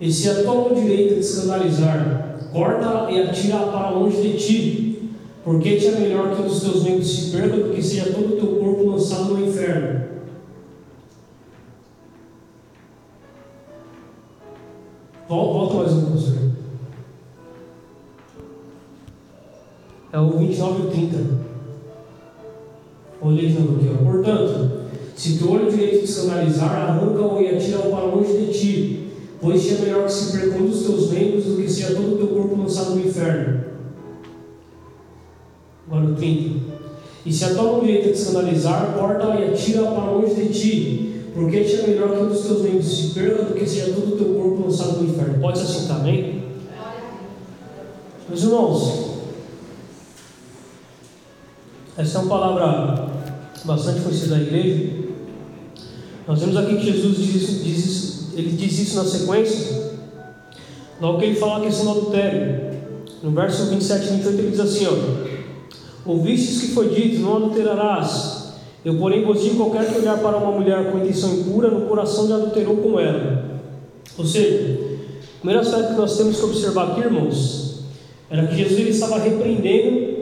E se a tua mão direita te escandalizar, corta e atira para longe de ti, porque te é melhor que os teus membros se percam do que seja todo o teu corpo lançado no inferno. Volta mais um, professor. É o 29 e o 30. Olha de novo aqui, ó. Portanto, se teu olho direito te escandalizar, arranca-o e atira-o para longe de ti, pois te é melhor que se percam os teus membros do que seja todo o teu corpo lançado no inferno. Agora o 30. E se a tua direita te escandalizar, corta e atira para longe de ti, porque te é melhor que um dos teus membros se perca do que seja todo o teu corpo lançado no inferno. Pode se assentar, amém? Meus irmãos, essa é uma palavra bastante conhecida da igreja. Nós vemos aqui que Jesus diz, diz, ele diz isso na sequência, logo que ele fala a questão do adultério. No verso 27 e 28 ele diz assim: ó, Ouvistes que foi dito, não adulterarás. Eu, porém, vos digo: qualquer que olhar para uma mulher com intenção impura, no coração já adulterou com ela. Ou seja, o primeiro aspecto que nós temos que observar aqui, irmãos, era que Jesus ele estava repreendendo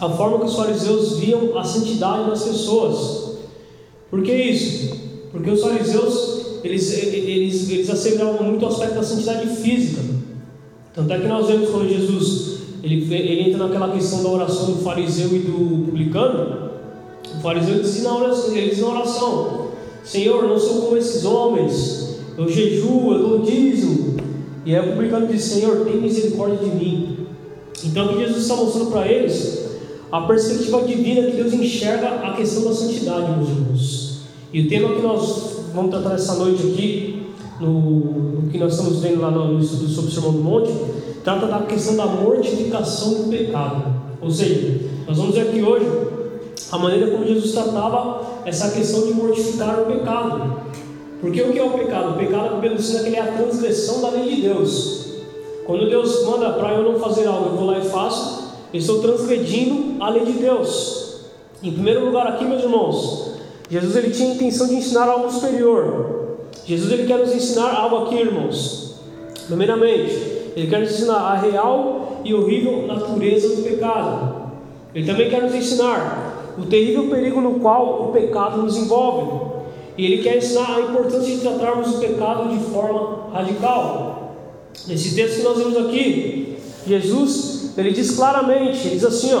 a forma que os fariseus viam a santidade das pessoas. Por que isso? Porque os fariseus eles, eles, eles asseveravam muito o aspecto da santidade física. Tanto é que nós vemos quando Jesus ele, ele entra naquela questão da oração do fariseu e do publicano. O fariseu diz na oração, ele diz na oração: Senhor, não sou como esses homens, eu jejuo, eu dou dízimo. E aí o publicano diz: Senhor, tem misericórdia de mim. Então, o que Jesus está mostrando para eles a perspectiva divina que Deus enxerga a questão da santidade, meus irmãos. E o tema que nós vamos tratar essa noite aqui, no, no que nós estamos vendo lá no, estudo sobre o Sermão do Monte, trata da questão da mortificação do pecado. Ou seja, nós vamos ver aqui hoje a maneira como Jesus tratava essa questão de mortificar o pecado. Porque o que é o pecado? O pecado, pelo ensino, é a transgressão da lei de Deus. Quando Deus manda para eu não fazer algo, eu vou lá e faço, estou transgredindo a lei de Deus. Em primeiro lugar, aqui, meus irmãos, Jesus ele tinha a intenção de ensinar algo superior. Jesus ele quer nos ensinar algo aqui, irmãos. Primeiramente, ele quer nos ensinar a real e horrível natureza do pecado. Ele também quer nos ensinar o terrível perigo no qual o pecado nos envolve. E ele quer ensinar a importância de tratarmos o pecado de forma radical. Nesse texto que nós vemos aqui, Jesus ele diz claramente, ele diz assim, ó,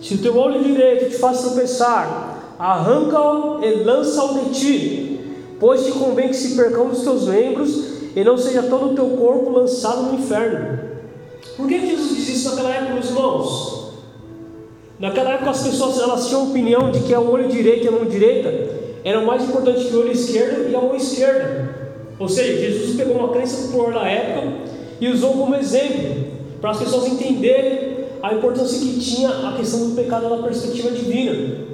se o teu olho direito te faz tropeçar, arranca-o e lança-o de ti, pois te convém que se percam os teus membros e não seja todo o teu corpo lançado no inferno. Por que Jesus diz isso naquela época, meus irmãos? Naquela época as pessoas elas tinham a opinião de que o olho direito e a mão direita eram mais importantes que o olho esquerdo e a mão esquerda. Ou seja, Jesus pegou uma crença popular da época e usou como exemplo para as pessoas entenderem a importância que tinha a questão do pecado na perspectiva divina.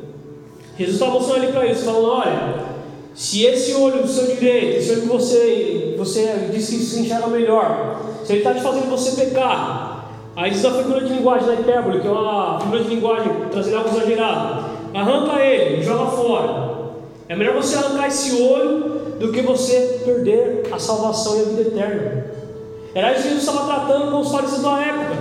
Jesus está mostrando ali para eles, falando: olha, se esse olho do seu direito, esse olho que você, você diz que se enxerga melhor, se ele está te fazendo você pecar, aí diz a figura de linguagem da hipérbole, que é uma figura de linguagem trazendo algo exagerado, arranca ele, joga fora. É melhor você arrancar esse olho do que você perder a salvação e a vida eterna. Era isso que Jesus estava tratando com os fariseus da época.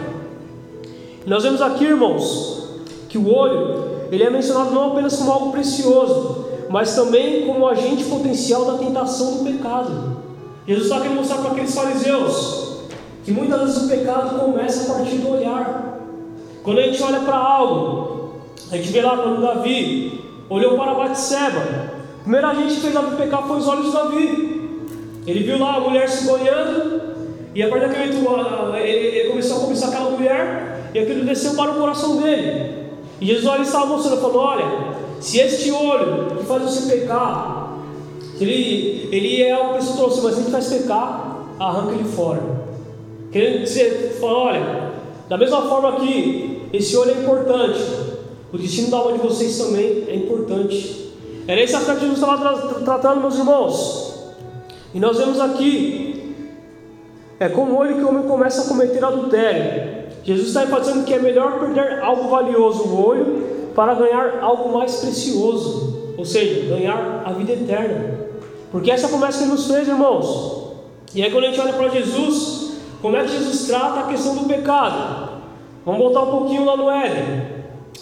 Nós vemos aqui, irmãos, que o olho ele é mencionado não apenas como algo precioso, mas também como agente potencial da tentação do pecado. Jesus está querendo mostrar para aqueles fariseus que muitas vezes o pecado começa a partir do olhar. Quando a gente olha para algo, a gente vê lá quando Davi olhou para Batseba. A primeira gente que fez Davi pecar foi os olhos de Davi. Ele viu lá a mulher se banhando, e a partir daquele momento, ele, começou a cobiçar aquela mulher, e aquilo desceu para o coração dele. E Jesus ali estava mostrando, falando: Olha, se este olho que faz você pecar, ele, ele é algo que você trouxe, mas ele faz pecar, arranca ele fora. Querendo dizer, fala, olha, da mesma forma que esse olho é importante, o destino da alma de vocês também é importante. Era esse aspecto que Jesus estava tratando, meus irmãos. E nós vemos aqui é com o olho que o homem começa a cometer adultério. Jesus está enfatizando que é melhor perder algo valioso, o olho, para ganhar algo mais precioso, ou seja, ganhar a vida eterna. Porque essa promessa que ele nos fez, irmãos. E aí, quando a gente olha para Jesus, como é que Jesus trata a questão do pecado? Vamos voltar um pouquinho lá no Éden.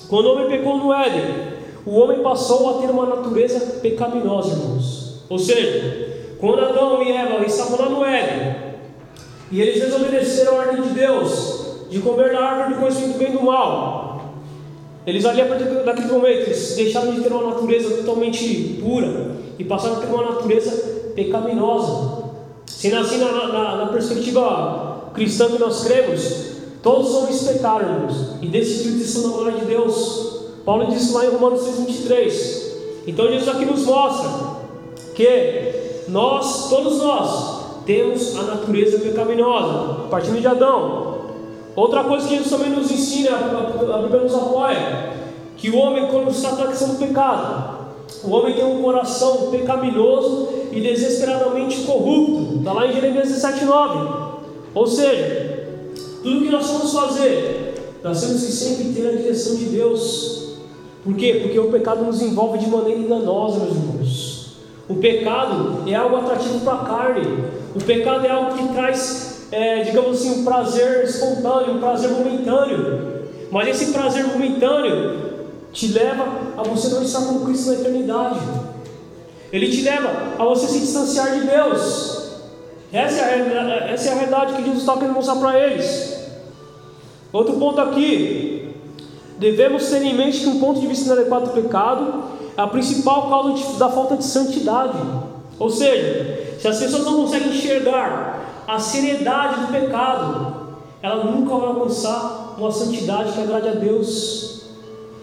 Quando o homem pecou no Éden, o homem passou a ter uma natureza pecaminosa, irmãos. Ou seja, quando Adão e Eva estavam lá no Éden, e eles desobedeceram a ordem de Deus de comer da árvore do conhecimento do bem e do mal, eles ali, a partir daquele momento, eles deixaram de ter uma natureza totalmente pura e passaram a ter uma natureza pecaminosa. Sendo assim, na, na, na perspectiva cristã que nós cremos, todos os homens e decidiram de na glória de Deus. Paulo disse lá em Romanos 3,23. Então Jesus aqui nos mostra que nós, todos nós, temos a natureza pecaminosa, partindo de Adão. Outra coisa que Jesus também nos ensina, a Bíblia nos apoia, que o homem, quando está tratando do pecado, o homem tem um coração pecaminoso e desesperadamente corrupto. Está lá em Jeremias 17,9. Ou seja, tudo que nós vamos fazer, nós temos que sempre ter a direção de Deus. Por quê? Porque o pecado nos envolve de maneira enganosa, meus irmãos. O pecado é algo atrativo para a carne. O pecado é algo que traz, é, digamos assim, um prazer espontâneo, um prazer momentâneo. Mas esse prazer momentâneo te leva a você não estar com Cristo na eternidade. Ele te leva a você se distanciar de Deus. Essa é a, essa é a realidade que Jesus está querendo mostrar para eles. Outro ponto aqui. Devemos ter em mente que um ponto de vista inadequado do pecado é a principal causa da falta de santidade. Ou seja, se as pessoas não conseguem enxergar a seriedade do pecado, ela nunca vai alcançar uma santidade que agrade a Deus.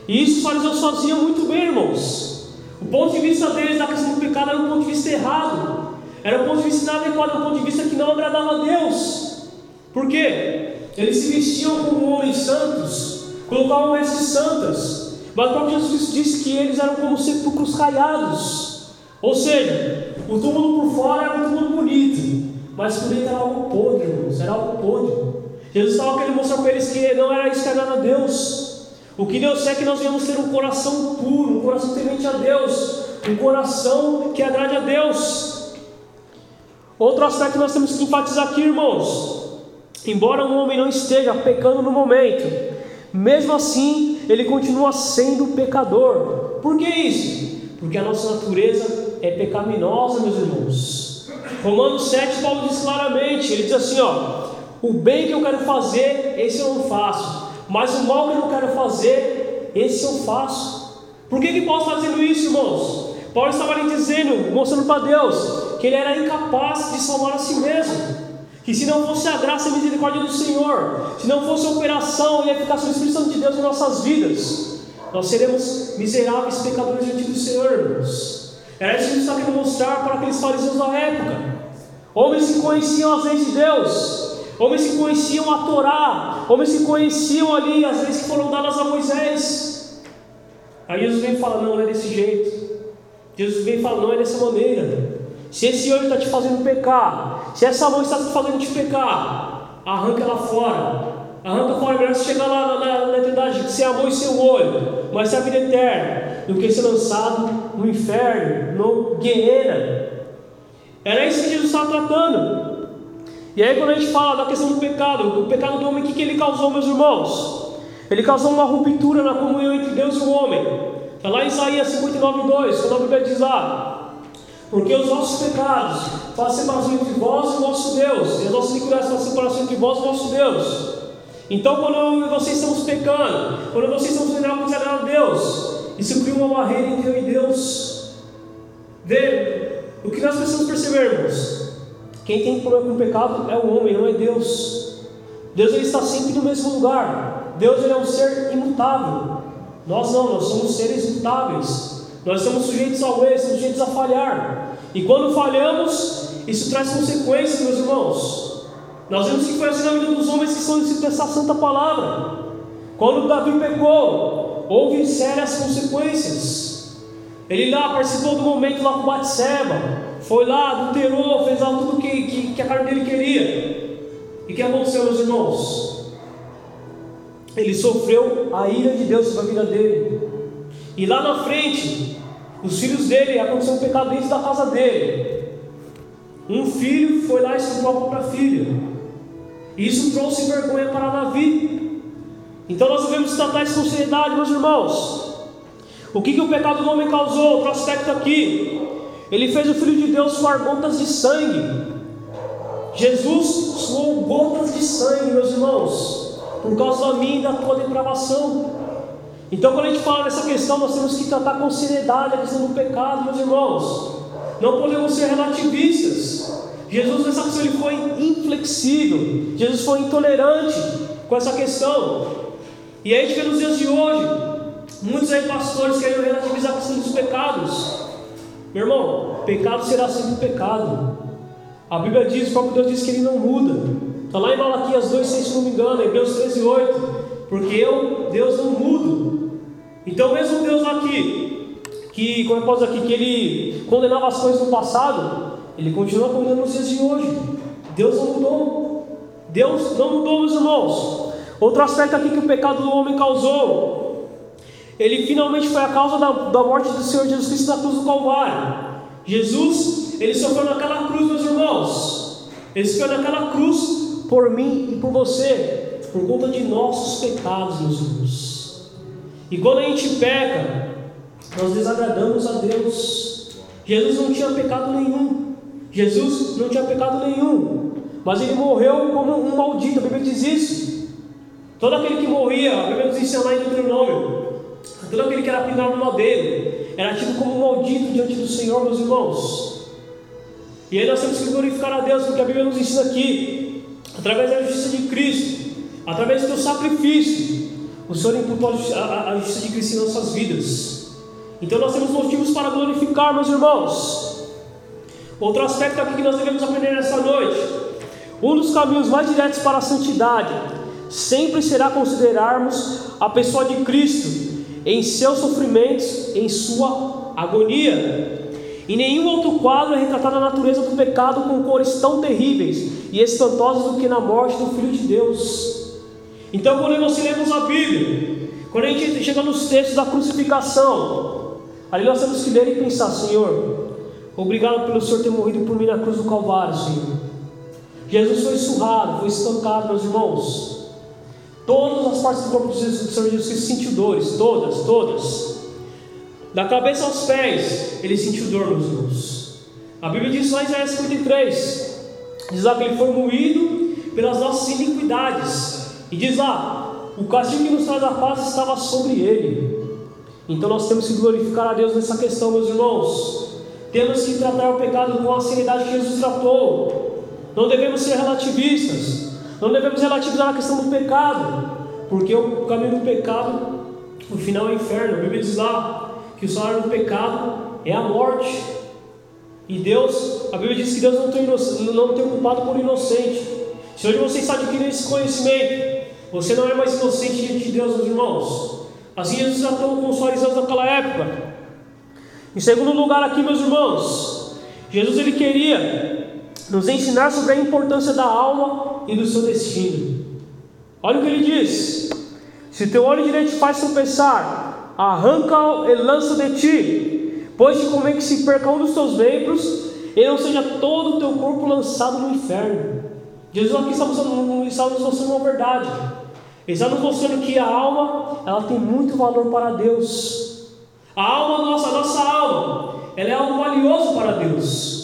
E isso os fariseus faziam muito bem, irmãos. O ponto de vista deles da questão do pecado era um ponto de vista errado. Era um ponto de vista inadequado, um ponto de vista que não agradava a Deus. Por quê? Eles se vestiam como homens santos, colocavam vestes santas. Mas o próprio Jesus disse que eles eram como sepulcros caiados. Ou seja, o túmulo por fora era um túmulo bonito, mas por dentro era algo podre, irmãos, era algo podre. Jesus estava querendo mostrar para eles que não era isso que agrada a Deus. O que Deus quer é que nós venhamos ter um coração puro, um coração temente a Deus, um coração que agrade a Deus. Outro aspecto que nós temos que enfatizar aqui, irmãos, embora um homem não esteja pecando no momento, mesmo assim ele continua sendo pecador. Por que isso? Porque a nossa natureza é pecaminosa, meus irmãos. Romanos 7, Paulo diz claramente: ele diz assim: ó, o bem que eu quero fazer, esse eu não faço mas o mal que eu não quero fazer, esse eu faço. Por que, que Paulo está fazendo isso, irmãos? Paulo estava ali dizendo, mostrando para Deus, que ele era incapaz de salvar a si mesmo. Que se não fosse a graça e a misericórdia do Senhor, se não fosse a operação e a eficácia do Espírito Santo de Deus em nossas vidas, nós seremos miseráveis pecadores diante do Senhor, irmãos. Era isso que ele está querendo mostrar para aqueles fariseus da época. Homens que conheciam as leis de Deus, homens que conheciam a Torá, homens que conheciam ali as leis que foram dadas a Moisés. Aí Jesus vem e fala: não, não é desse jeito. Jesus vem e fala: não é dessa maneira. Se esse olho está te fazendo pecar, se essa mão está te fazendo te pecar, arranca ela fora. Arranca fora, melhor você chegar lá na, na, na eternidade, ser a mão e seu olho, mas ser a vida eterna, do que ser lançado no inferno, no guerreira. Era isso que Jesus estava tratando. E aí, quando a gente fala da questão do pecado, o pecado do homem, o que, que ele causou, meus irmãos? Ele causou uma ruptura na comunhão entre Deus e o homem. Está lá em Isaías 59, 2, quando a Bíblia diz lá: Porque os nossos pecados fazem separação entre vós e o nosso Deus, e as nossas iniquidades fazem separação entre vós e o nosso Deus. Então, quando vocês estamos pecando, quando vocês estão fazendo algo que desagrada a Deus, isso cria uma barreira entre eu e Deus. Vê, o que nós precisamos perceber, irmãos? Quem tem problema com o pecado é o homem, não é Deus. Deus ele está sempre no mesmo lugar. Deus ele é um ser imutável. Nós não, nós somos seres mutáveis. Nós estamos sujeitos ao erro, sujeitos a falhar. E quando falhamos, isso traz consequências, meus irmãos. Nós vemos que foi assim na vida dos homens que são discípulos dessa santa palavra. Quando Davi pecou, houve sérias consequências. Ele lá participou do momento lá com Batseba foi lá, adulterou, fez lá tudo que, que, que a carne dele queria. E o que aconteceu, meus irmãos? Ele sofreu a ira de Deus sobre a vida dele. E lá na frente, os filhos dele aconteceu um pecado dentro da casa dele. Um filho foi lá e estuprou a própria filha. Isso trouxe vergonha para Davi. Então nós devemos tratar isso com seriedade, meus irmãos. O que, que o pecado do homem causou? Outro aspecto aqui. Ele fez o Filho de Deus suar gotas de sangue. Jesus suou gotas de sangue, meus irmãos, por causa da minha e da tua depravação. Então, quando a gente fala dessa questão, nós temos que tratar com seriedade a questão do pecado, meus irmãos. Não podemos ser relativistas. Jesus nessa questão ele foi inflexível. Jesus foi intolerante com essa questão. E a gente vê nos dias de hoje, muitos aí pastores querem relativizar a questão dos pecados. Meu irmão, pecado será sempre pecado. A Bíblia diz, o próprio Deus diz que ele não muda. Está lá em Malaquias 2, 6, se não me engano, Hebreus 13, 8. Porque eu, Deus, não mudo. Então, mesmo Deus aqui, que, como eu posso aqui, que ele condenava as coisas no passado, ele continua condenando nos dias de hoje. Deus não mudou. Deus não mudou, meus irmãos. Outro aspecto aqui que o pecado do homem causou, ele finalmente foi a causa da, da morte do Senhor Jesus Cristo na cruz do Calvário. Jesus, ele sofreu naquela cruz, meus irmãos. Ele sofreu naquela cruz por mim e por você, por conta de nossos pecados, meus irmãos. E quando a gente peca, nós desagradamos a Deus. Jesus não tinha pecado nenhum. Jesus não tinha pecado nenhum. Mas ele morreu como um maldito. A Bíblia diz isso. Todo aquele que morria, a Bíblia nos ensina lá em Deuteronômio. Todo aquele que era pendurado no madeiro era tido como maldito diante do Senhor, meus irmãos. E aí nós temos que glorificar a Deus, porque a Bíblia nos ensina aqui, através da justiça de Cristo, através do teu sacrifício, o Senhor imputou a justiça de Cristo em nossas vidas. Então nós temos motivos para glorificar, meus irmãos. Outro aspecto aqui que nós devemos aprender nessa noite: um dos caminhos mais diretos para a santidade sempre será considerarmos a pessoa de Cristo em seus sofrimentos, em sua agonia. Em nenhum outro quadro é retratada a natureza do pecado com cores tão terríveis e espantosas do que na morte do Filho de Deus. Então, quando nós lemos a Bíblia, quando a gente chega nos textos da crucificação, ali nós temos que ler e pensar: Senhor, obrigado pelo Senhor ter morrido por mim na cruz do Calvário, Senhor. Jesus foi surrado, foi espancado, meus irmãos. Todas as partes do corpo do Senhor Jesus Cristo sentiu dores, todas, todas. Da cabeça aos pés, ele sentiu dor, meus irmãos. A Bíblia diz lá em Isaías 53, diz lá que ele foi moído pelas nossas iniquidades. E diz lá, o castigo que nos traz a paz estava sobre ele. Então nós temos que glorificar a Deus nessa questão, meus irmãos. Temos que tratar o pecado com a seriedade que Jesus tratou. Não devemos ser relativistas. Não devemos relativizar a questão do pecado, porque o caminho do pecado, o final é o inferno. A Bíblia diz lá que o salário do pecado é a morte. E Deus, a Bíblia diz que Deus não tem, não tem culpado por inocente. Se hoje você está adquirindo esse conhecimento, você não é mais inocente diante de Deus, meus irmãos. Assim Jesus tratou com os fariseus daquela época. Em segundo lugar, aqui, meus irmãos, Jesus ele queria nos ensinar sobre a importância da alma e do seu destino. Olha o que ele diz: Se teu olho direito faz tropeçar, arranca e lança de ti, pois te convém que se perca um dos teus membros e não seja todo o teu corpo lançado no inferno. Jesus aqui está, mostrando, está nos mostrando uma verdade. Ele está nos mostrando que a alma ela tem muito valor para Deus. A alma nossa, a nossa alma, ela é algo valioso para Deus.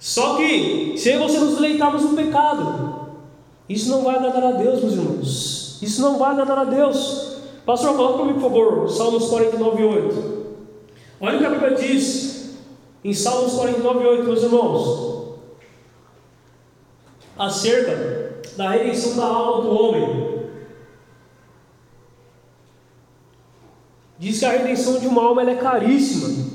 Só que, se você nos deleitarmos no pecado, isso não vai agradar a Deus, meus irmãos. Isso não vai agradar a Deus. Pastor, coloca para mim, por favor, Salmos 49, 8. Olha o que a Bíblia diz em Salmos 49, 8, meus irmãos. Acerca da redenção da alma do homem. Diz que a redenção de uma alma é caríssima.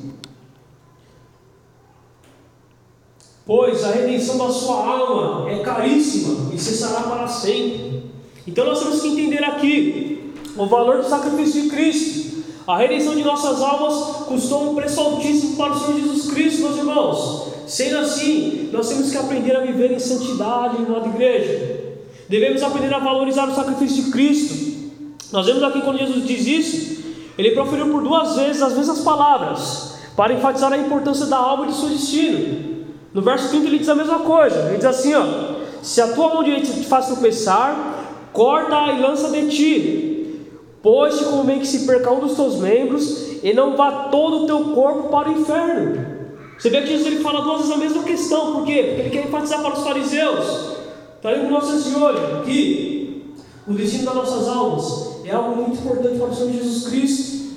Pois a redenção da sua alma é caríssima e cessará para sempre. Então nós temos que entender aqui o valor do sacrifício de Cristo. A redenção de nossas almas custou um preço altíssimo para o Senhor Jesus Cristo, meus irmãos. Sendo assim, nós temos que aprender a viver em santidade em nossa igreja. Devemos aprender a valorizar o sacrifício de Cristo. Nós vemos aqui quando Jesus diz isso, ele proferiu por duas vezes as mesmas palavras para enfatizar a importância da alma e do seu destino. No verso 30 ele diz a mesma coisa. Ele diz assim: ó, se a tua mão direita te faz tropeçar, corta e lança de ti, pois te convém que se perca um dos teus membros e não vá todo o teu corpo para o inferno. Você vê que Jesus ele fala duas vezes a mesma questão, por quê? Porque ele quer enfatizar para os fariseus, está aí no nosso olho, que o destino das nossas almas é algo muito importante para o Senhor Jesus Cristo.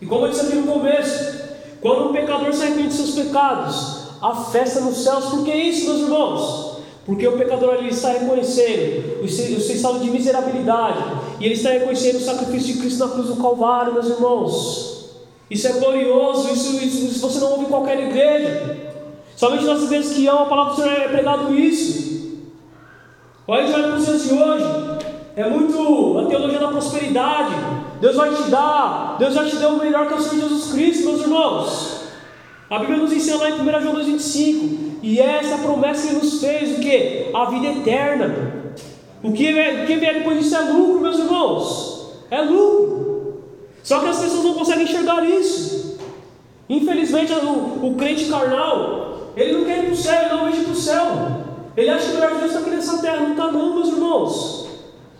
E como eu disse aqui no começo, quando um pecador se arrepende de seus pecados, a festa nos céus, por que isso, meus irmãos? Porque o pecador ali está reconhecendo o seu, estado de miserabilidade, e ele está reconhecendo o sacrifício de Cristo na cruz do Calvário, meus irmãos. Isso é glorioso, isso, isso, isso você não ouve em qualquer igreja. Somente nas igrejas que amam a palavra do Senhor é pregado isso. Olha, a gente olha de hoje, é muito a teologia da prosperidade. Deus vai te dar, Deus já te deu o melhor que é o Senhor Jesus Cristo, meus irmãos. A Bíblia nos ensina lá em 1 João 2,25. E essa promessa que nos fez, o que? A vida eterna. O que, o que vier depois disso é lucro, meus irmãos. É lucro. Só que as pessoas não conseguem enxergar isso. Infelizmente, o, o crente carnal, ele não quer ir para o céu, ele não veja para o céu. Ele acha que o melhor de Deus está aqui nessa terra. Não está, não, meus irmãos.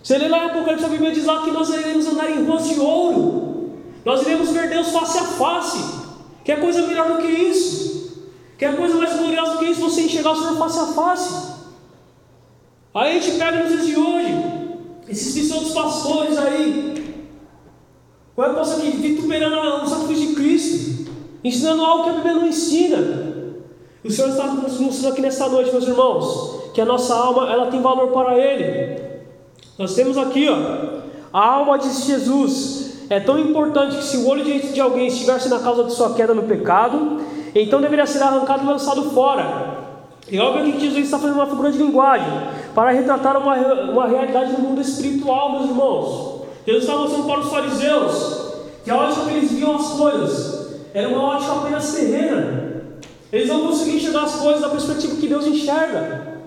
Se ele lá em Apocalipse, a Bíblia diz lá que nós iremos andar em ruas de ouro. Nós iremos ver Deus face a face. Quer coisa melhor do que isso? Quer coisa mais gloriosa do que isso? Você enxergar o Senhor face a face. Aí a gente pega nos dias de hoje, esses pseudos pastores aí, qual é a possa aqui vituperando o sacrifício de Cristo, ensinando algo que a Bíblia não ensina. O Senhor está nos mostrando aqui nesta noite, meus irmãos, que a nossa alma ela tem valor para Ele. Nós temos aqui, ó, a alma de Jesus é tão importante que se o olho direito de alguém estivesse na causa de sua queda no pecado, então deveria ser arrancado e lançado fora. E óbvio que Jesus está fazendo uma figura de linguagem para retratar uma, uma realidade no mundo espiritual, meus irmãos. Jesus está mostrando para os fariseus que a ótica que eles viam as coisas era uma ótica apenas terrena. Eles não conseguiam enxergar as coisas da perspectiva que Deus enxerga.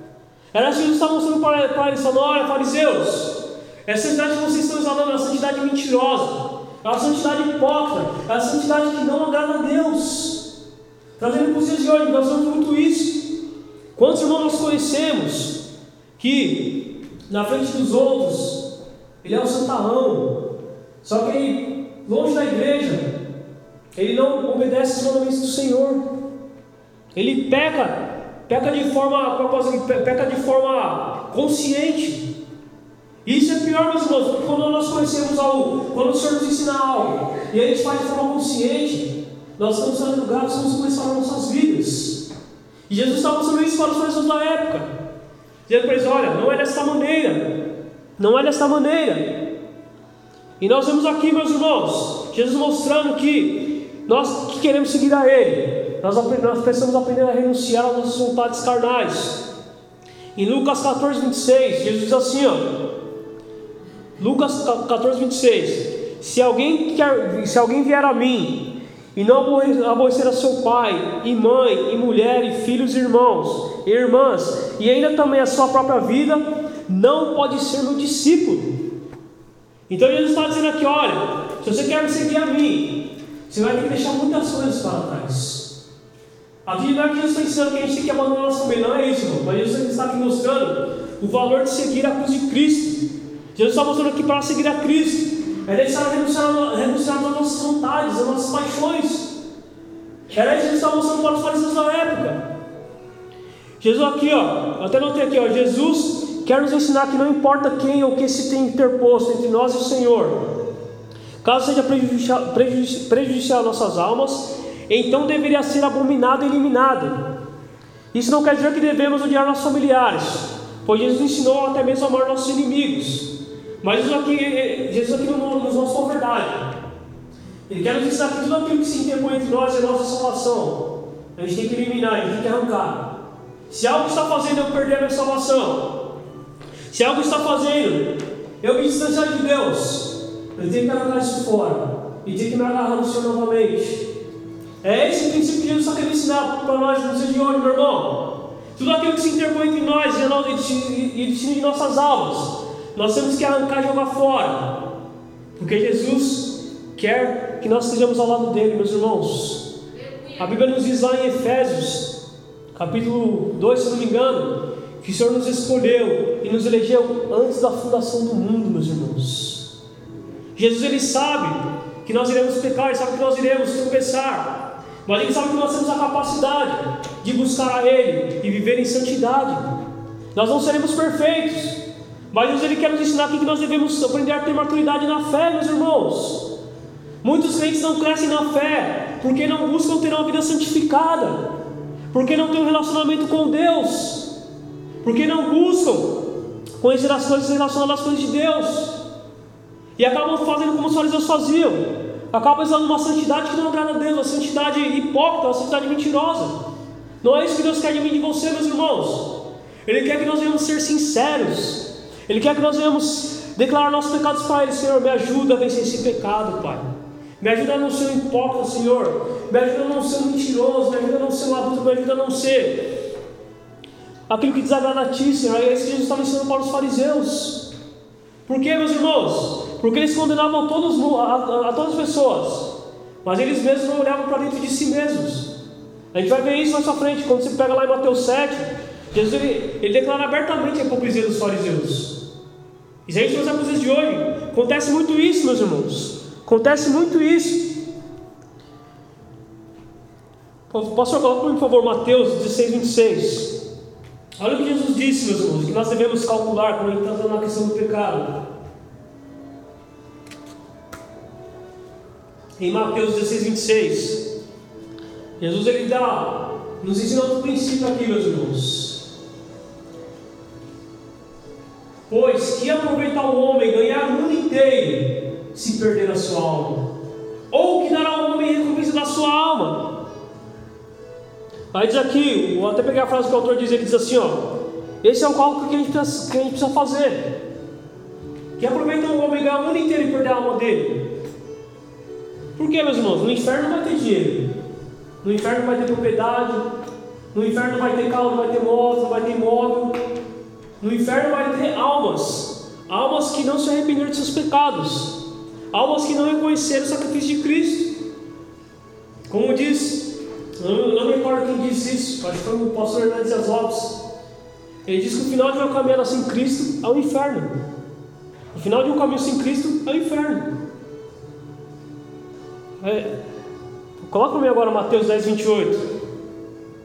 Era assim que Jesus está mostrando para, para eles, falando, olha, fariseus, essa santidade que vocês estão exalando é uma santidade mentirosa. É uma santidade hipócrita, é uma santidade que não agrada a Deus. Trazendo para os de hoje, nós vemos muito isso. Quantos irmãos nós conhecemos que na frente dos outros ele é um santarrão, só que ele, longe da igreja, ele não obedece os mandamentos do Senhor. Ele peca, peca de forma, peca de forma consciente. Isso é pior, meus irmãos, quando nós conhecemos quando o Senhor nos ensina algo, e a gente faz de forma consciente, nós estamos sendo gratos, vamos começar nas nossas vidas. E Jesus estava mostrando isso para os fariseus da época, dizendo para eles: olha, não é desta maneira, não é desta maneira. E nós vemos aqui, meus irmãos, Jesus mostrando que nós que queremos seguir a Ele, nós, nós precisamos aprender a renunciar às nossas vontades carnais. Em Lucas 14, 26, Jesus diz assim: ó. Lucas 14, 26. Se alguém, quer, se alguém vier a mim e não aborrecer a seu pai, e mãe, e mulher, e filhos, e irmãos, e irmãs, e ainda também a sua própria vida, não pode ser meu discípulo. Então Jesus está dizendo aqui: olha, se você quer seguir a mim, você vai ter que deixar muitas coisas para trás. Aqui não é que Jesus está ensinando que a gente tem que abandonar nossa família, não é isso, irmão. mas Jesus está aqui mostrando o valor de seguir a cruz de Cristo. Jesus está mostrando aqui para seguir a Cristo. É necessário renunciar, renunciar às nossas vontades, às nossas paixões. Era isso que Jesus está mostrando para os fariseus da época. Jesus aqui, ó, até notei aqui, ó, Jesus quer nos ensinar que não importa quem ou que se tem interposto entre nós e o Senhor, caso seja prejudicial, prejudicial, prejudicial às nossas almas, então deveria ser abominado e eliminado. Isso não quer dizer que devemos odiar nossos familiares, pois Jesus ensinou até mesmo a amar nossos inimigos. Mas Jesus aqui, Jesus aqui nos mostrou a verdade. Ele quer nos ensinar que tudo aquilo que se interpõe entre nós é nossa salvação. A gente tem que eliminar, a gente tem que arrancar. Se algo está fazendo eu perder a minha salvação, se algo está fazendo eu me distanciar de Deus, eu tenho que arrancar isso fora. E tenho que me agarrar no Senhor novamente. É esse o princípio que Jesus está querendo ensinar para nós no dia de hoje, meu irmão. Tudo aquilo que se interpõe entre nós e destino de nossas almas nós temos que arrancar e jogar fora, porque Jesus quer que nós estejamos ao lado dele, meus irmãos. A Bíblia nos diz lá em Efésios, capítulo 2, se não me engano, que o Senhor nos escolheu e nos elegeu antes da fundação do mundo, meus irmãos. Jesus ele sabe que nós iremos pecar, ele sabe que nós iremos tropeçar, mas ele sabe que nós temos a capacidade de buscar a Ele e viver em santidade. Nós não seremos perfeitos, mas Deus ele quer nos ensinar aqui que nós devemos aprender a ter maturidade na fé, meus irmãos. Muitos crentes não crescem na fé porque não buscam ter uma vida santificada, porque não têm um relacionamento com Deus, porque não buscam conhecer as coisas relacionadas às coisas de Deus, e acabam fazendo como os fariseus faziam, acabam usando uma santidade que não agrada a Deus, uma santidade hipócrita, uma santidade mentirosa. Não é isso que Deus quer de mim e de você, meus irmãos. Ele quer que nós venhamos ser sinceros, ele quer que nós venhamos declarar nossos pecados para Ele. Senhor, me ajuda a vencer esse pecado, Pai. Me ajuda a não ser um hipócrita, Senhor. Me ajuda a não ser um mentiroso. Me ajuda a não ser um adulto. Me ajuda a não ser aquilo que desagrada a Ti, Senhor. É isso que Jesus estava ensinando para os fariseus. Por quê, meus irmãos? Porque eles condenavam todos, a, a, a todas as pessoas. Mas eles mesmos não olhavam para dentro de si mesmos. A gente vai ver isso mais para frente. Quando você pega lá em Mateus 7, Jesus ele, ele declara abertamente a hipocrisia dos fariseus. E se a gente pensar para os dias de hoje, acontece muito isso, meus irmãos. Acontece muito isso. Pastor, coloca para mim, por favor, Mateus 16, 26. Olha o que Jesus disse, meus irmãos, que nós devemos calcular quando está na questão do pecado. Em Mateus 16, 26, Jesus ele dá, nos ensina outro princípio aqui, meus irmãos. Pois que aproveitar o homem ganhar o mundo inteiro se perder a sua alma? Ou que dará ao homem recompensa da sua alma? Aí diz aqui, vou até pegar a frase que o autor diz, ele diz assim, ó, esse é o cálculo que a gente precisa, que a gente precisa fazer. Que aproveitar o homem ganhar o mundo inteiro e perder a alma dele. Por quê, meus irmãos? No inferno vai ter dinheiro. No inferno vai ter propriedade. No inferno vai ter carro, vai ter moto, vai ter imóvel. No inferno vai ter almas, almas que não se arrependeram de seus pecados, almas que não reconheceram o sacrifício de Cristo. Como diz, não, me recordo quem disse isso, acho que foi o pastor Hernandes Dias Lopes. Ele diz que o final de uma caminhada sem Cristo é o inferno. O final de um caminho sem Cristo é o inferno. É, coloca para mim agora Mateus 10, 28.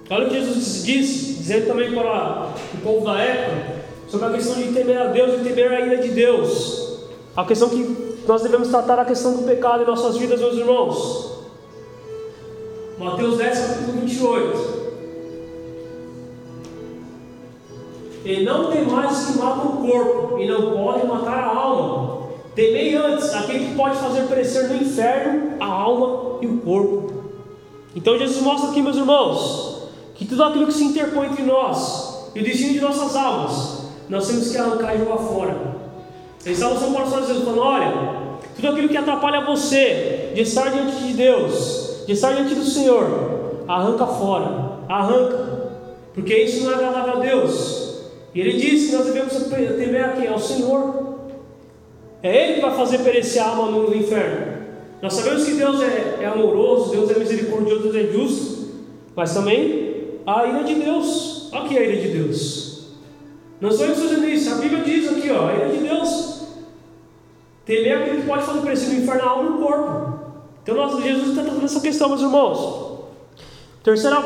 Olha o que Jesus disse, dizendo também para o povo da época sobre a questão de temer a Deus e temer a ira de Deus. A questão que nós devemos tratar a questão do pecado em nossas vidas, meus irmãos. Mateus 10, capítulo 28. E não tem mais que mata o corpo, e não pode matar a alma. Temei antes aquele que pode fazer perecer no inferno a alma e o corpo. Então Jesus mostra aqui, meus irmãos, que tudo aquilo que se interpõe entre nós e o destino de nossas almas nós temos que arrancar jogar fora. Eles estavam para os dizendo, falando, olha, tudo aquilo que atrapalha você de estar diante de Deus, de estar diante do Senhor, arranca fora, arranca, porque isso não é agradável a Deus. E ele disse que nós devemos temer a quem? Ao Senhor. É Ele que vai fazer perecer a alma no inferno. Nós sabemos que Deus é, é amoroso, Deus é misericordioso, Deus é justo, mas também a ira de Deus. Olha aqui a ira de Deus. Não sou eu estou isso, a Bíblia diz aqui, ó, a ira de Deus. Temer aquilo que pode fazer parecer no inferno a alma e o corpo. Então nós, Jesus está tratando essa questão, meus irmãos. Terceiro,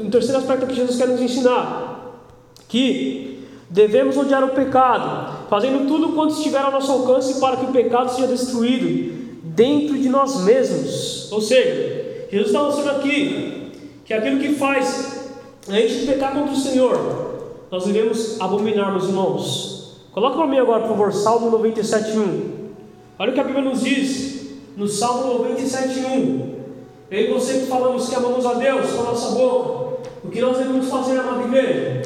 um terceiro aspecto que Jesus quer nos ensinar: que devemos odiar o pecado, fazendo tudo quanto estiver ao nosso alcance para que o pecado seja destruído dentro de nós mesmos. Ou seja, Jesus está mostrando aqui que aquilo que faz a gente pecar contra o Senhor nós iremos abominar, meus irmãos. Coloca para mim agora, por favor, Salmo 97, 1. Olha o que a Bíblia nos diz no Salmo 97, 1. Eu e você que falamos que amamos a Deus com a nossa boca, o que nós devemos fazer, amada igreja?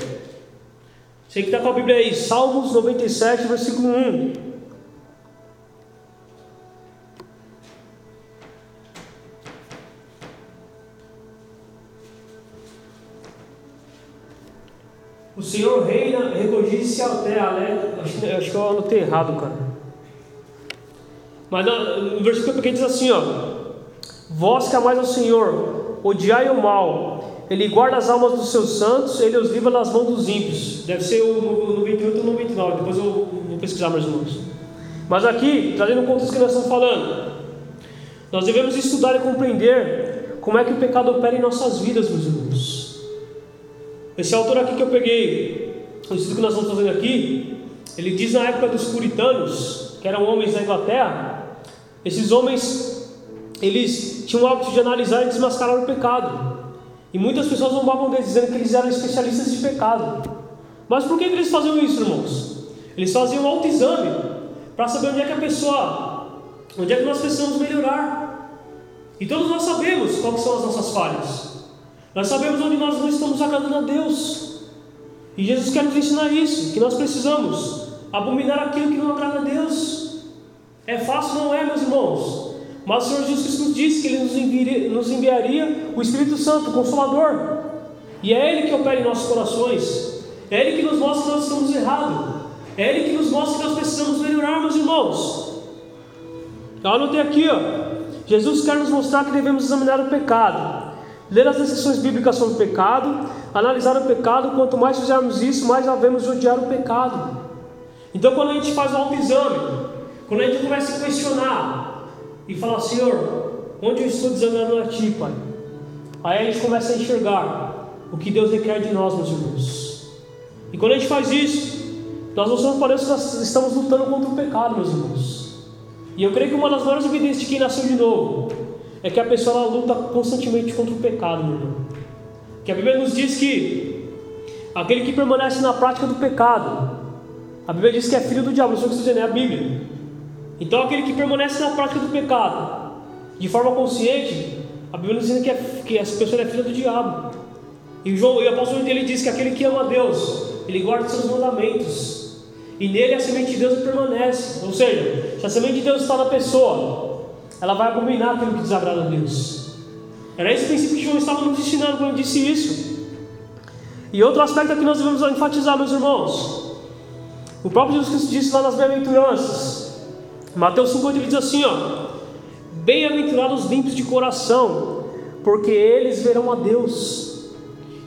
Você que está com a Bíblia aí, Salmos 97, versículo 1. O Senhor reina, regozije-se até alegre. Acho, acho que eu anotei errado, cara. Mas no versículo pequeno diz assim: ó, Vós que amais ao Senhor, odiai o mal, ele guarda as almas dos seus santos, ele os livra das mãos dos ímpios. Deve ser o 98 ou 99, depois eu vou pesquisar, meus irmãos. Mas aqui, trazendo o contexto que nós estamos falando, nós devemos estudar e compreender como é que o pecado opera em nossas vidas, meus irmãos. Esse autor aqui que eu peguei, o estudo que nós estamos fazendo aqui, ele diz na época dos puritanos, que eram homens da Inglaterra, esses homens, eles tinham o hábito de analisar e desmascarar o pecado. E muitas pessoas zombavam deles, dizendo que eles eram especialistas de pecado. Mas por que eles faziam isso, irmãos? Eles faziam um autoexame para saber onde é que a pessoa, onde é que nós precisamos melhorar. E todos nós sabemos quais são as nossas falhas. Nós sabemos onde nós não estamos agradando a Deus. E Jesus quer nos ensinar isso, que nós precisamos abominar aquilo que não agrada a Deus. É fácil, não é, meus irmãos? Mas o Senhor Jesus Cristo disse que Ele nos enviaria, nos enviaria o Espírito Santo, o Consolador. E é Ele que opera em nossos corações. É Ele que nos mostra que nós estamos errados. É Ele que nos mostra que nós precisamos melhorar, meus irmãos. Eu anotei aqui, ó. Jesus quer nos mostrar que devemos examinar o pecado, ler as descrições bíblicas sobre o pecado, analisar o pecado. Quanto mais fizermos isso, mais devemos odiar o pecado. Então, quando a gente faz o autoexame, quando a gente começa a questionar e falar: Senhor, onde eu estou desanimando a Ti, Pai? Aí a gente começa a enxergar o que Deus requer de nós, meus irmãos. E quando a gente faz isso, nós não somos parece que nós estamos lutando contra o pecado, meus irmãos. E eu creio que uma das maiores evidências de quem nasceu de novo é que a pessoa luta constantemente contra o pecado, meu irmão. Que a Bíblia nos diz que aquele que permanece na prática do pecado, a Bíblia diz que é filho do diabo, não sou o que estou dizendo, é a Bíblia. Então, aquele que permanece na prática do pecado, de forma consciente, a Bíblia nos ensina que, é, que essa pessoa é filha do diabo. E João, e o apóstolo ele diz que aquele que ama a Deus, ele guarda seus mandamentos. E nele a semente de Deus permanece. Ou seja, se a semente de Deus está na pessoa, ela vai abominar aquilo que desagrada a Deus. Era esse princípio que João estava nos ensinando quando disse isso. E outro aspecto que nós devemos enfatizar, meus irmãos. O próprio Jesus Cristo disse lá nas bem-aventuranças: Mateus 5,8 ele diz assim: ó, Bem-aventurados os limpos de coração, porque eles verão a Deus.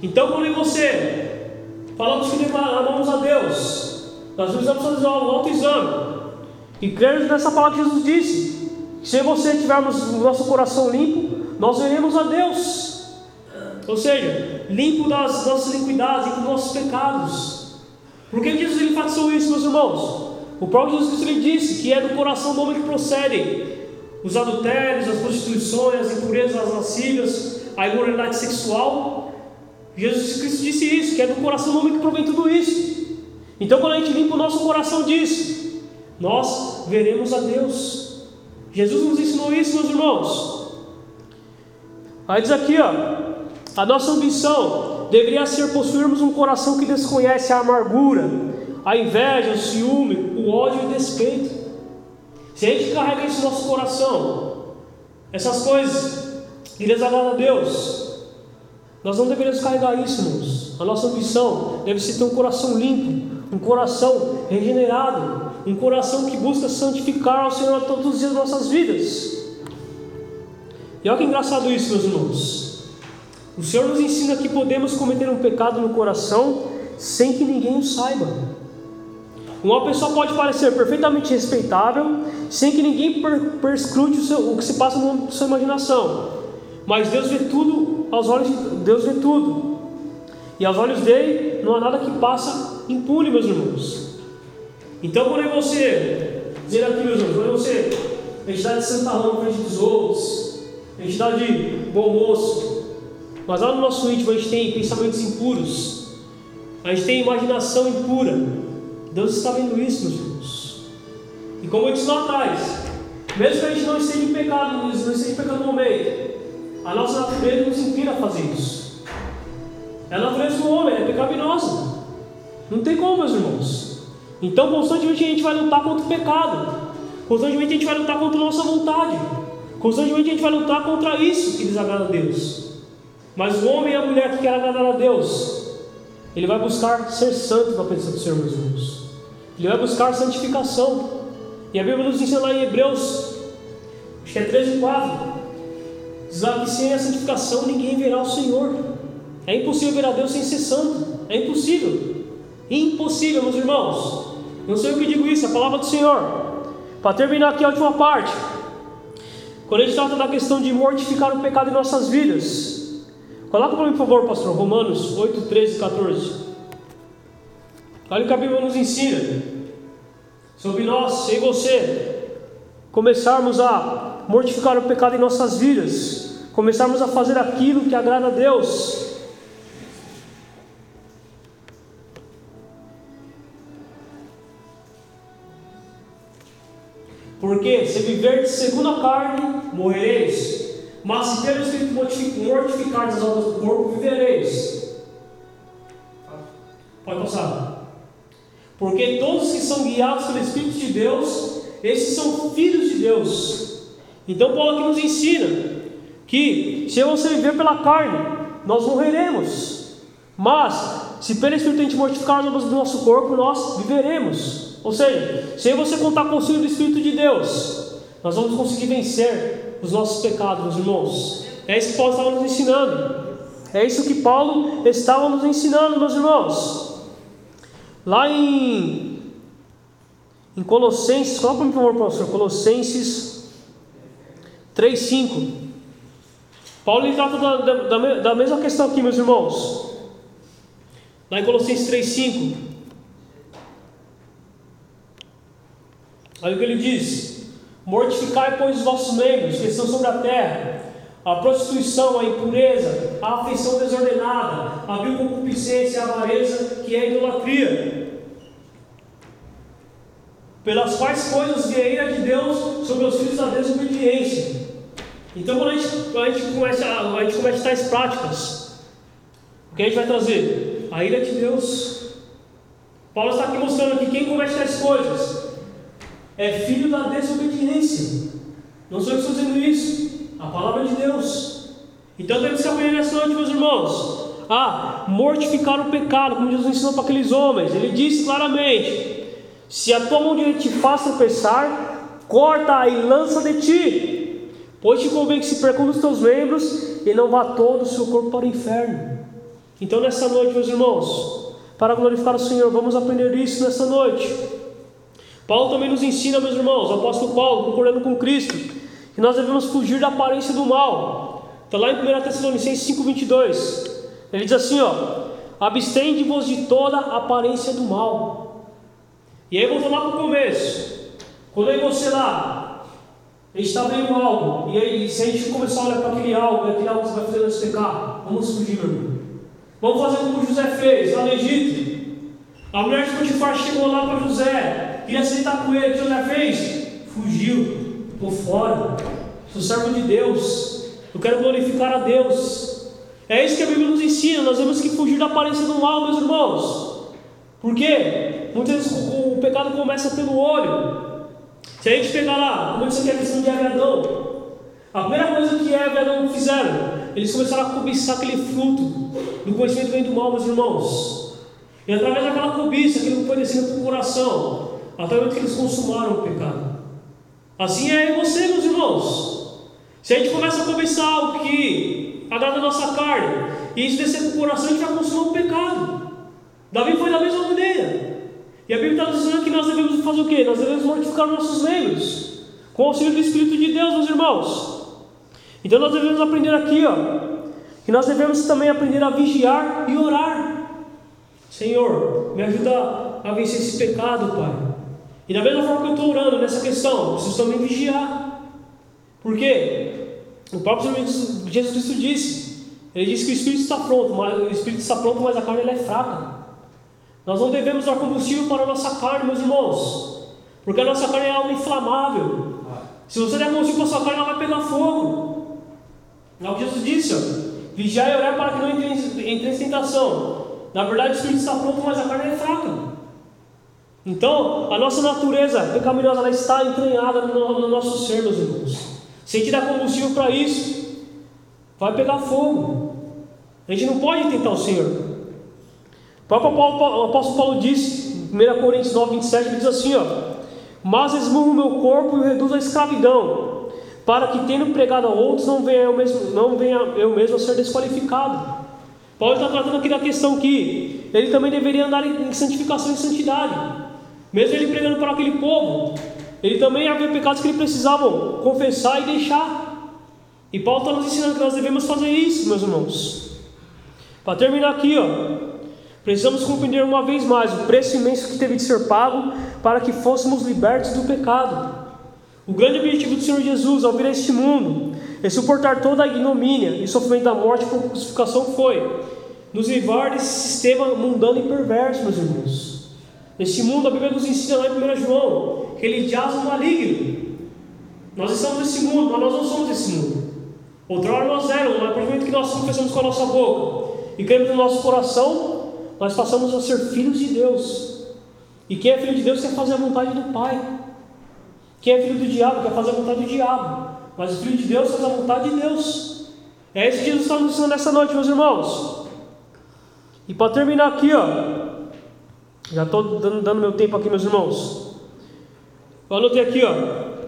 Então, quando você falamos que amamos a Deus, nós precisamos fazer um autoexame e crermos nessa palavra que Jesus disse: se você tivermos nosso coração limpo, nós veremos a Deus. Ou seja, limpo das nossas iniquidades, dos nossos pecados. Por que Jesus ele enfatizou isso, meus irmãos? O próprio Jesus Cristo lhe disse que é do coração do homem que procedem os adultérios, as prostituições, as impurezas, as lascívias, a imoralidade sexual. Jesus Cristo disse isso, que é do coração do homem que provém tudo isso. Então, quando a gente limpa o nosso coração disso, nós veremos a Deus. Jesus nos ensinou isso, meus irmãos. Aí diz aqui, ó, a nossa ambição deveria ser possuirmos um coração que desconhece a amargura, a inveja, o ciúme, o ódio e o despeito. Se a gente carrega isso no nosso coração, essas coisas que desagradam a Deus, nós não deveríamos carregar isso, irmãos. A nossa ambição deve ser ter um coração limpo, um coração regenerado, um coração que busca santificar ao Senhor todos os dias das nossas vidas. E olha que engraçado isso, meus irmãos. O Senhor nos ensina que podemos cometer um pecado no coração sem que ninguém o saiba. Uma pessoa pode parecer perfeitamente respeitável, sem que ninguém perscrute o, seu, o que se passa na sua imaginação. Mas Deus vê tudo aos olhos de Deus vê tudo. E aos olhos dele não há nada que passa impune, meus irmãos. Então quando é você dizer aqui, meus irmãos, quando é você a santarrão na frente dos outros, de bom moço, mas lá no nosso íntimo a gente tem pensamentos impuros, a gente tem imaginação impura. Deus está vendo isso, meus irmãos. E como eu disse lá atrás, mesmo que a gente não esteja em pecado, não esteja em pecado no momento, a nossa natureza nos impira a fazer isso. É a natureza do homem, é pecaminosa. Não tem como, meus irmãos. Então, constantemente a gente vai lutar contra o pecado. Constantemente a gente vai lutar contra a nossa vontade. Constantemente a gente vai lutar contra isso que desagrada a Deus. Mas o homem e a mulher que quer agradar a Deus, ele vai buscar ser santo na presença do Senhor, meus irmãos. Ele vai buscar santificação. E a Bíblia nos ensina lá em Hebreus, acho que é 13 e 4, diz lá que sem a santificação ninguém verá o Senhor. É impossível ver a Deus sem ser santo. É impossível. Impossível, meus irmãos. Não sei o que digo isso, é a palavra do Senhor. Para terminar aqui a última parte. Quando a gente trata da questão de mortificar o pecado em nossas vidas. Coloca para mim, por favor, pastor, Romanos 8, 13 e 14. Olha o que a Bíblia nos ensina. Sobre nós, e você, começarmos a mortificar o pecado em nossas vidas. Começarmos a fazer aquilo que agrada a Deus. Porque se viver segundo a carne, morrereis. Mas se pelo Espírito mortificardes as obras do corpo, vivereis. Pode passar. Porque todos que são guiados pelo Espírito de Deus, esses são filhos de Deus. Então Paulo aqui nos ensina que se você viver pela carne, nós morreremos. Mas se pelo Espírito a gente mortificar as obras do nosso corpo, nós viveremos. Ou seja, se você contar com o auxílio do Espírito de Deus, nós vamos conseguir vencer os nossos pecados, meus irmãos. É isso que Paulo estava nos ensinando. É isso que Paulo estava nos ensinando, meus irmãos. Lá em, em Colossenses, coloca por favor, pastor, Colossenses 3,5. Paulo ele trata da, da, da mesma questão aqui, meus irmãos. Lá em Colossenses 3,5. Olha o que ele diz: Mortificai, pois, os vossos membros que estão sobre a terra, a prostituição, a impureza, a afeição desordenada, a vil concupiscência, a avareza, que é a idolatria. Pelas quais coisas vem a ira de Deus sobre os filhos da desobediência. Então, quando a gente, a gente, começa, a gente começa tais práticas, o que a gente vai trazer? A ira de Deus. Paulo está aqui mostrando que quem comete tais coisas é filho da desobediência. Não sou eu que estou dizendo isso, a palavra de Deus. Então temos que aprender nessa noite, meus irmãos, a mortificar o pecado, como Jesus ensinou para aqueles homens. Ele disse claramente: Se a tua mão direita te faz tropeçar, corta e lança de ti, pois te convém que se perca um dos teus membros e não vá todo o seu corpo para o inferno. Então, nessa noite, meus irmãos, para glorificar o Senhor, vamos aprender isso nessa noite. Paulo também nos ensina, meus irmãos, o apóstolo Paulo, concordando com Cristo, que nós devemos fugir da aparência do mal. Está lá em 1 Tessalonicenses 5,22. Ele diz assim: ó, abstende-vos de toda aparência do mal. E aí voltando lá para o começo. Quando aí você lá, a gente está vendo algo, e aí se a gente começar a olhar para aquele algo, aquele algo que você vai fazer nós pecar, vamos fugir, meu irmão. Vamos fazer como José fez lá no Egito. A mulher de Potifar chegou lá para José, queria sentar com ele, o que José fez? Fugiu, por fora. Sou servo de Deus, eu quero glorificar a Deus. É isso que a Bíblia nos ensina, nós temos que fugir da aparência do mal, meus irmãos. Por quê? Muitas vezes o, pecado começa pelo olho. Se a gente pegar lá, como isso aqui a questão de Eva e Adão, a primeira coisa que Eva e Adão fizeram, eles começaram a cobiçar aquele fruto do conhecimento bem do mal, meus irmãos. E através daquela cobiça, aquilo foi descendo para o coração, até o que eles consumaram o pecado. Assim é você, meus irmãos. Se a gente começa a começar algo que agrada a nossa carne, e isso descer para o coração, a gente vai consumar o pecado. Davi foi da mesma maneira. E a Bíblia está dizendo que nós devemos fazer o quê? Nós devemos mortificar nossos membros, com o auxílio do Espírito de Deus, meus irmãos. Então nós devemos aprender aqui, ó, que nós devemos também aprender a vigiar e orar. Senhor, me ajuda a vencer esse pecado, Pai. E da mesma forma que eu estou orando nessa questão, preciso também vigiar. Por quê? O próprio Jesus Cristo disse. Ele disse que o Espírito está pronto, mas o Espírito está pronto, mas a carne é fraca. Nós não devemos dar combustível para a nossa carne, meus irmãos. Porque a nossa carne é algo inflamável. Se você der combustível para a sua carne, ela vai pegar fogo. É o que Jesus disse, ó. Vigiar e orar para que não entre, em tentação. Na verdade, o Espírito está pronto, mas a carne é fraca. Então, a nossa natureza pecaminosa ela está entranhada no, no nosso ser, meus irmãos. Se a gente dá combustível para isso, vai pegar fogo. A gente não pode tentar o Senhor. O próprio Paulo, o apóstolo Paulo diz, em 1 Coríntios 9, 27, ele diz assim: ó, Mas esmurro o meu corpo e o reduzo à escravidão, para que, tendo pregado a outros, não venha eu mesmo, não venha eu mesmo a ser desqualificado. Paulo está tratando aqui da questão que ele também deveria andar em santificação e santidade. Mesmo ele pregando para aquele povo, ele também havia pecados que ele precisava confessar e deixar. E Paulo está nos ensinando que nós devemos fazer isso, meus irmãos. Para terminar aqui, ó, precisamos compreender uma vez mais o preço imenso que teve de ser pago para que fôssemos libertos do pecado. O grande objetivo do Senhor Jesus ao vir a este mundo é suportar toda a ignomínia e sofrimento da morte por crucificação foi nos livrar desse sistema mundano e perverso, meus irmãos. Neste mundo, a Bíblia nos ensina lá em 1 João que ele jaz no maligno. Nós estamos nesse mundo, mas nós não somos desse mundo. Outrora nós éramos, mas a momento que nós confessamos com a nossa boca e cremos no nosso coração, nós passamos a ser filhos de Deus. E quem é filho de Deus quer fazer a vontade do Pai. Quem é filho do diabo quer fazer a vontade do diabo. Mas o filho de Deus faz a vontade de Deus. É isso que Jesus está nos ensinando nessa noite, meus irmãos. E para terminar aqui, ó, já estou dando, dando meu tempo aqui, meus irmãos. Eu anotei aqui, ó.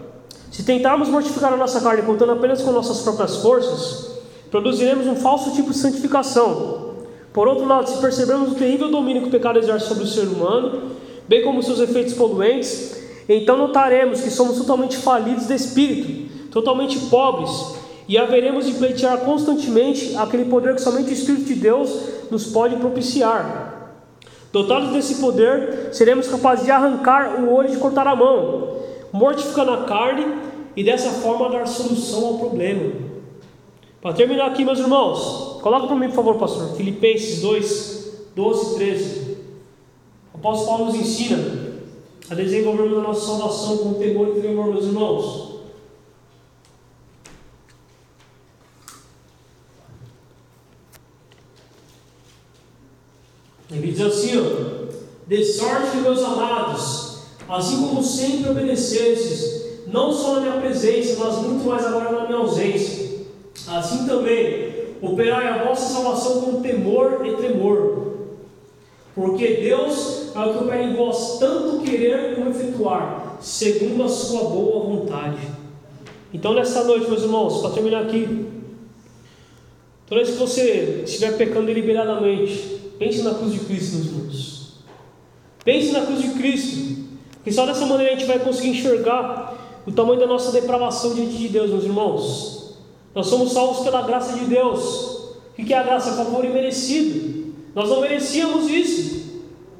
Se tentarmos mortificar a nossa carne contando apenas com nossas próprias forças, produziremos um falso tipo de santificação. Por outro lado, se percebermos o terrível domínio que o pecado exerce sobre o ser humano, bem como seus efeitos poluentes, então notaremos que somos totalmente falidos de espírito, totalmente pobres, e haveremos de pleitear constantemente aquele poder que somente o Espírito de Deus nos pode propiciar. Dotados desse poder, seremos capazes de arrancar o olho e de cortar a mão, mortificando a carne e dessa forma dar solução ao problema. Para terminar aqui, meus irmãos, coloca para mim, por favor, pastor, Filipenses 2, 12 e 13. O apóstolo Paulo nos ensina a desenvolvermos a nossa salvação com temor e tremor, meus irmãos. Ele diz assim: ó, De sorte, meus amados, assim como sempre obedecestes, não só na minha presença, mas muito mais agora na minha ausência, assim também operai a vossa salvação com temor e tremor. Porque Deus é o que opera em vós tanto querer como efetuar, segundo a sua boa vontade. Então, nessa noite, meus irmãos, para terminar aqui, toda vez que você estiver pecando deliberadamente, Pense na cruz de Cristo, meus irmãos. Pense na cruz de Cristo. Porque só dessa maneira a gente vai conseguir enxergar o tamanho da nossa depravação diante de Deus, meus irmãos. Nós somos salvos pela graça de Deus. O que é a graça? Favor imerecido. Nós não merecíamos isso.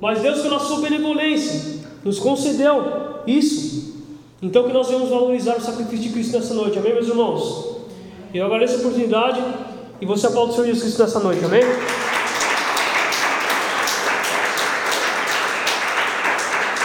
Mas Deus, pela sua benevolência, nos concedeu isso. Então que nós devemos valorizar o sacrifício de Cristo nessa noite. Amém, meus irmãos? Eu agradeço a oportunidade e você aplaude o Senhor Jesus Cristo nessa noite. Amém?